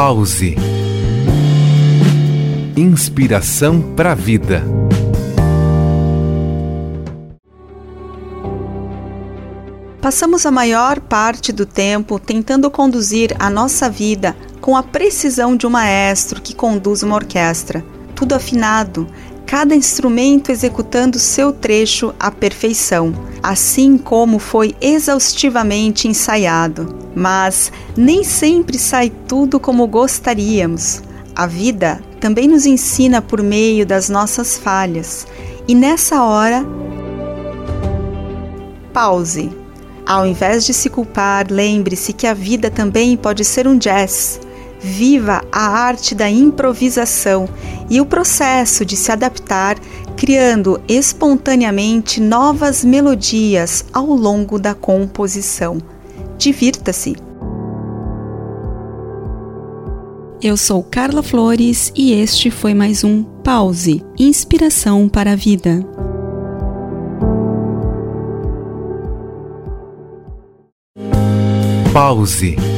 Pause. Inspiração para a vida. Passamos a maior parte do tempo tentando conduzir a nossa vida com a precisão de um maestro que conduz uma orquestra. Tudo afinado, cada instrumento executando seu trecho à perfeição, assim como foi exaustivamente ensaiado. Mas nem sempre sai tudo como gostaríamos. A vida também nos ensina por meio das nossas falhas, e nessa hora, pause. Ao invés de se culpar, lembre-se que a vida também pode ser um jazz Viva a arte da improvisação e o processo de se adaptar, criando espontaneamente novas melodias ao longo da composição. Divirta-se! Eu sou Carla Flores e este foi mais um Pause Inspiração para a Vida. Pause